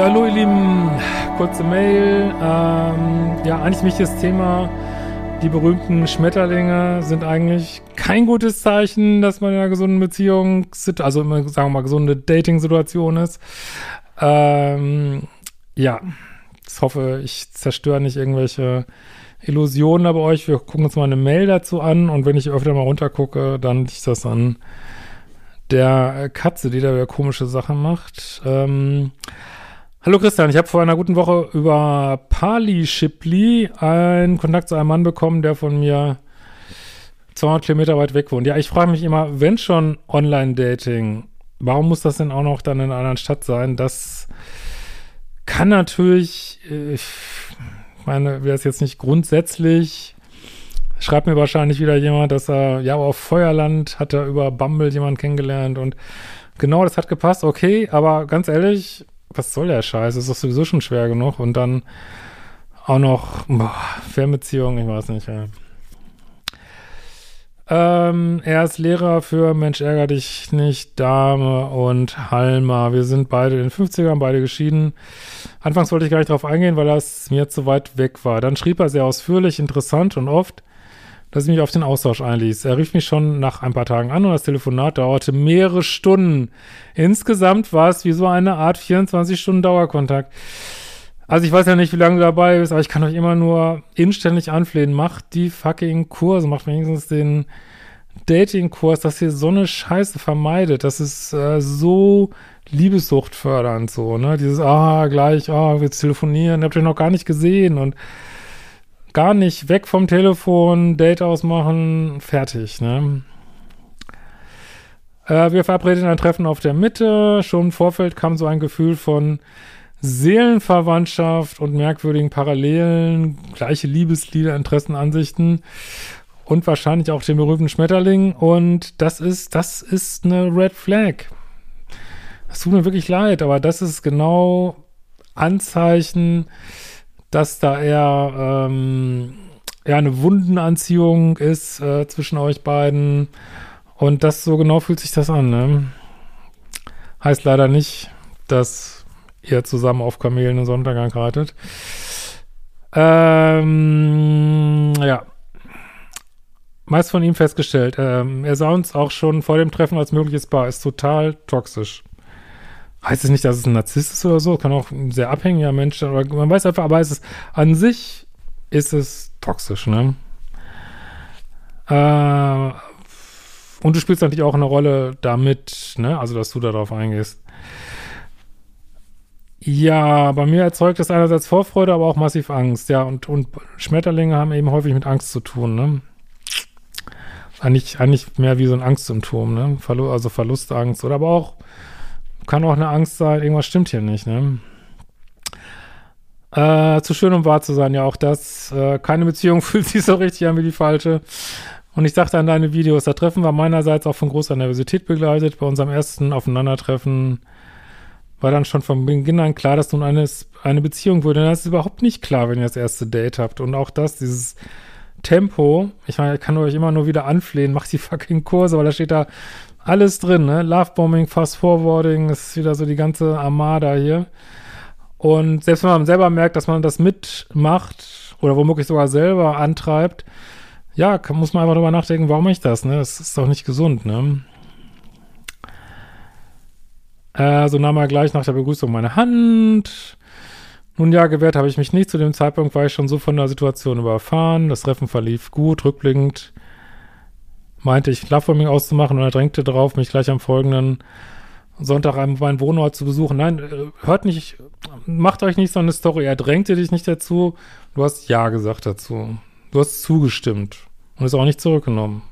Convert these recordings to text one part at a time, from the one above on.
Ja, hallo ihr Lieben, kurze Mail. Ähm, ja, eigentlich wichtiges Thema. Die berühmten Schmetterlinge sind eigentlich kein gutes Zeichen, dass man in einer gesunden Beziehung, also sagen wir mal, gesunde Dating-Situation ist. Ähm, ja, ich hoffe, ich zerstöre nicht irgendwelche Illusionen bei euch. Wir gucken uns mal eine Mail dazu an und wenn ich öfter mal runtergucke, dann liegt das an der Katze, die da wieder komische Sachen macht. Ähm, Hallo Christian, ich habe vor einer guten Woche über Pali Shipley einen Kontakt zu einem Mann bekommen, der von mir 200 Kilometer weit weg wohnt. Ja, ich frage mich immer, wenn schon Online-Dating, warum muss das denn auch noch dann in einer anderen Stadt sein? Das kann natürlich, äh, ich meine, wäre es jetzt nicht grundsätzlich, schreibt mir wahrscheinlich wieder jemand, dass er, ja, auf Feuerland hat er über Bumble jemanden kennengelernt und genau, das hat gepasst, okay, aber ganz ehrlich, was soll der Scheiß? Ist doch sowieso schon schwer genug. Und dann auch noch boah, Fernbeziehung, ich weiß nicht. Ja. Ähm, er ist Lehrer für Mensch ärger dich nicht, Dame und Halma. Wir sind beide in den 50ern, beide geschieden. Anfangs wollte ich gar nicht drauf eingehen, weil das mir zu weit weg war. Dann schrieb er sehr ausführlich, interessant und oft dass ich mich auf den Austausch einließ. Er rief mich schon nach ein paar Tagen an und das Telefonat dauerte mehrere Stunden. Insgesamt war es wie so eine Art 24-Stunden-Dauerkontakt. Also ich weiß ja nicht, wie lange du dabei bist, aber ich kann euch immer nur inständig anflehen. Macht die fucking Kurse, macht wenigstens den Dating-Kurs, dass ihr so eine Scheiße vermeidet. Das ist äh, so Liebessucht fördernd so, ne? Dieses, ah, gleich, ah, wir telefonieren, habt ihr noch gar nicht gesehen und gar nicht weg vom Telefon, Date ausmachen, fertig, ne? Äh, wir verabredeten ein Treffen auf der Mitte. Schon im Vorfeld kam so ein Gefühl von Seelenverwandtschaft und merkwürdigen Parallelen, gleiche Liebeslieder, Interessen, Ansichten und wahrscheinlich auch den berühmten Schmetterling. Und das ist, das ist eine Red Flag. Es tut mir wirklich leid, aber das ist genau Anzeichen, dass da eher ähm, ja, eine Wundenanziehung ist äh, zwischen euch beiden. Und das so genau fühlt sich das an. Ne? Heißt leider nicht, dass ihr zusammen auf Kamelen und Sonntag reitet. Ähm, ja. Meist von ihm festgestellt. Ähm, er sah uns auch schon vor dem Treffen als mögliches Paar. Ist total toxisch heißt es nicht, dass es ein Narzisst ist oder so, kann auch ein sehr abhängiger Mensch sein, man weiß einfach, aber es ist, an sich ist es toxisch, ne? Äh, und du spielst natürlich auch eine Rolle damit, ne? Also, dass du darauf eingehst. Ja, bei mir erzeugt das einerseits Vorfreude, aber auch massiv Angst, ja. Und, und Schmetterlinge haben eben häufig mit Angst zu tun, ne? Eigentlich, eigentlich mehr wie so ein Angstsymptom, ne? Verlu also Verlustangst oder aber auch kann auch eine Angst sein, irgendwas stimmt hier nicht, ne? Äh, zu schön, um wahr zu sein, ja, auch das. Äh, keine Beziehung fühlt sich so richtig an wie die falsche. Und ich dachte an deine Videos, da Treffen war meinerseits auch von großer Nervosität begleitet. Bei unserem ersten Aufeinandertreffen war dann schon von Beginn an klar, dass nun eine, eine Beziehung würde. Das ist überhaupt nicht klar, wenn ihr das erste Date habt. Und auch das, dieses Tempo, ich meine, ich kann euch immer nur wieder anflehen, macht die fucking Kurse, weil da steht da alles drin, ne? Lovebombing, Fast Forwarding, ist wieder so die ganze Armada hier. Und selbst wenn man selber merkt, dass man das mitmacht oder womöglich sogar selber antreibt, ja, kann, muss man einfach drüber nachdenken, warum ich das, ne? Das ist doch nicht gesund, ne? Äh, so nahm er gleich nach der Begrüßung meine Hand. Nun ja, gewährt habe ich mich nicht. Zu dem Zeitpunkt war ich schon so von der Situation überfahren. Das Treffen verlief gut, rückblickend meinte ich, Lovebombing auszumachen und er drängte darauf, mich gleich am folgenden Sonntag meinen Wohnort zu besuchen. Nein, äh, hört nicht, macht euch nicht so eine Story. Er drängte dich nicht dazu. Du hast Ja gesagt dazu. Du hast zugestimmt und es auch nicht zurückgenommen.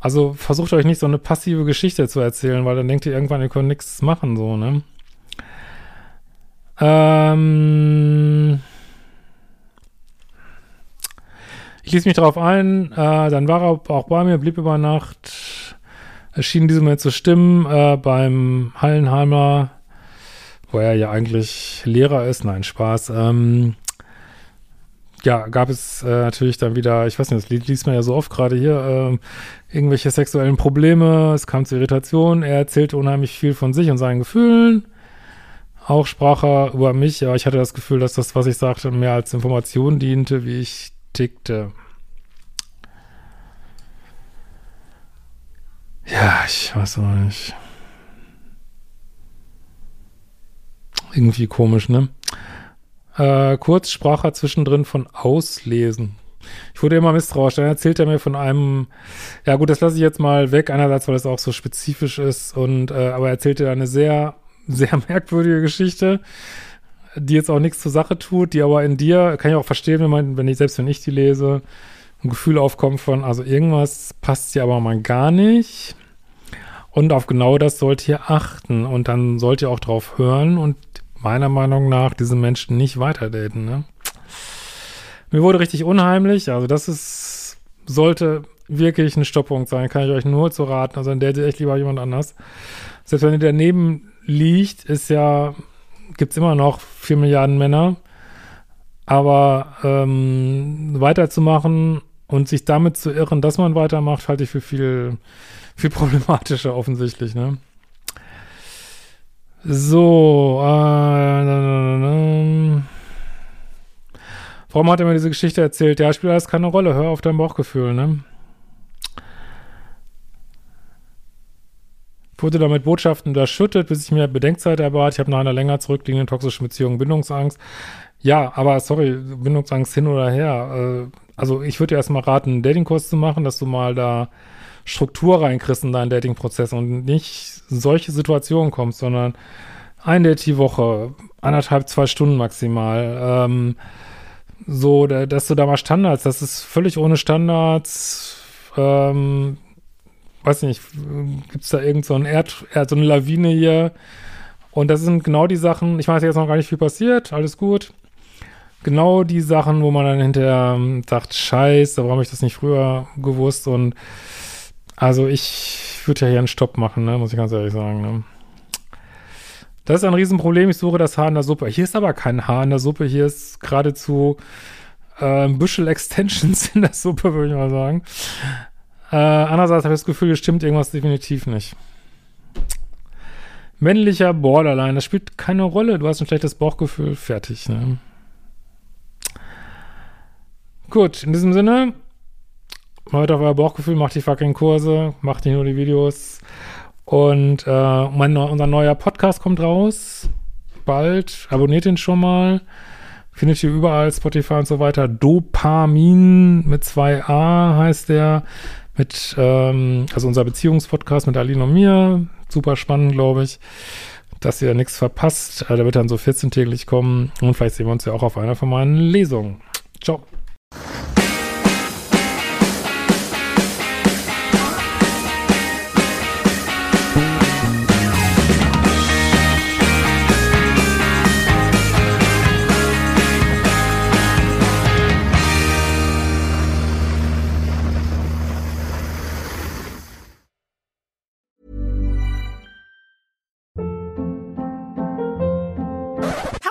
Also versucht euch nicht so eine passive Geschichte zu erzählen, weil dann denkt ihr irgendwann, ihr könnt nichts machen, so, ne? Ähm ich ließ mich darauf ein, äh, dann war er auch bei mir, blieb über Nacht, es schien diesem Moment zu stimmen, äh, beim Hallenheimer, wo er ja eigentlich Lehrer ist, nein, Spaß, ähm, ja, gab es äh, natürlich dann wieder, ich weiß nicht, das liest man ja so oft gerade hier, äh, irgendwelche sexuellen Probleme, es kam zu Irritation, er erzählte unheimlich viel von sich und seinen Gefühlen. Auch sprach er über mich, aber ich hatte das Gefühl, dass das, was ich sagte, mehr als Information diente, wie ich tickte. Ja, ich weiß auch nicht. Irgendwie komisch, ne? Äh, kurz sprach er zwischendrin von Auslesen. Ich wurde immer misstrauisch. Dann erzählt er mir von einem, ja gut, das lasse ich jetzt mal weg, einerseits, weil es auch so spezifisch ist und, äh, aber er erzählte eine sehr, sehr merkwürdige Geschichte, die jetzt auch nichts zur Sache tut, die aber in dir, kann ich auch verstehen, wenn man, wenn ich, selbst wenn ich die lese, ein Gefühl aufkommt von, also irgendwas passt hier aber mal gar nicht. Und auf genau das sollt ihr achten und dann sollt ihr auch drauf hören und meiner Meinung nach diese Menschen nicht weiterdaten, ne? Mir wurde richtig unheimlich, also das ist, sollte wirklich ein Stopppunkt sein, kann ich euch nur zu raten, also in der echt lieber jemand anders. Selbst wenn ihr daneben liegt, ist ja, gibt's immer noch vier Milliarden Männer, aber ähm, weiterzumachen und sich damit zu irren, dass man weitermacht, halte ich für viel, viel problematischer offensichtlich, ne? So, äh, Warum hat er mir diese Geschichte erzählt? Ja, spielt alles keine Rolle. Hör auf dein Bauchgefühl, ne? Wurde damit Botschaften überschüttet, bis ich mir Bedenkzeit erbat. Ich habe nach einer länger zurückliegenden toxischen Beziehung Bindungsangst. Ja, aber sorry, Bindungsangst hin oder her. Äh, also ich würde dir erstmal raten, einen Datingkurs zu machen, dass du mal da Struktur reinkriegst in deinen Datingprozess und nicht solche Situationen kommst, sondern ein Date die Woche, anderthalb, zwei Stunden maximal. Ähm, so, dass du da mal Standards, das ist völlig ohne Standards. Ähm, weiß nicht, gibt es da irgend so ein Erd, so eine Lawine hier? Und das sind genau die Sachen, ich weiß jetzt noch gar nicht viel passiert, alles gut. Genau die Sachen, wo man dann hinterher sagt, scheiße, warum habe ich das nicht früher gewusst und also ich würde ja hier einen Stopp machen, ne? muss ich ganz ehrlich sagen. Ne? Das ist ein Riesenproblem. Ich suche das Haar in der Suppe. Hier ist aber kein Haar in der Suppe. Hier ist geradezu äh, ein Büschel Extensions in der Suppe, würde ich mal sagen. Äh, andererseits habe ich das Gefühl, hier stimmt irgendwas definitiv nicht. Männlicher Borderline, das spielt keine Rolle. Du hast ein schlechtes Bauchgefühl. Fertig, ne? Gut, in diesem Sinne, Hört auf euer Bauchgefühl, macht die fucking Kurse, macht nicht nur die Videos. Und äh, mein, unser neuer Podcast kommt raus. Bald. Abonniert ihn schon mal. Findet ihr überall, Spotify und so weiter. Dopamin mit zwei A heißt der. Mit, ähm, also unser Beziehungspodcast mit Aline und mir. Super spannend, glaube ich. Dass ihr nichts verpasst. Äh, der wird dann so 14-täglich kommen. Und vielleicht sehen wir uns ja auch auf einer von meinen Lesungen. Ciao.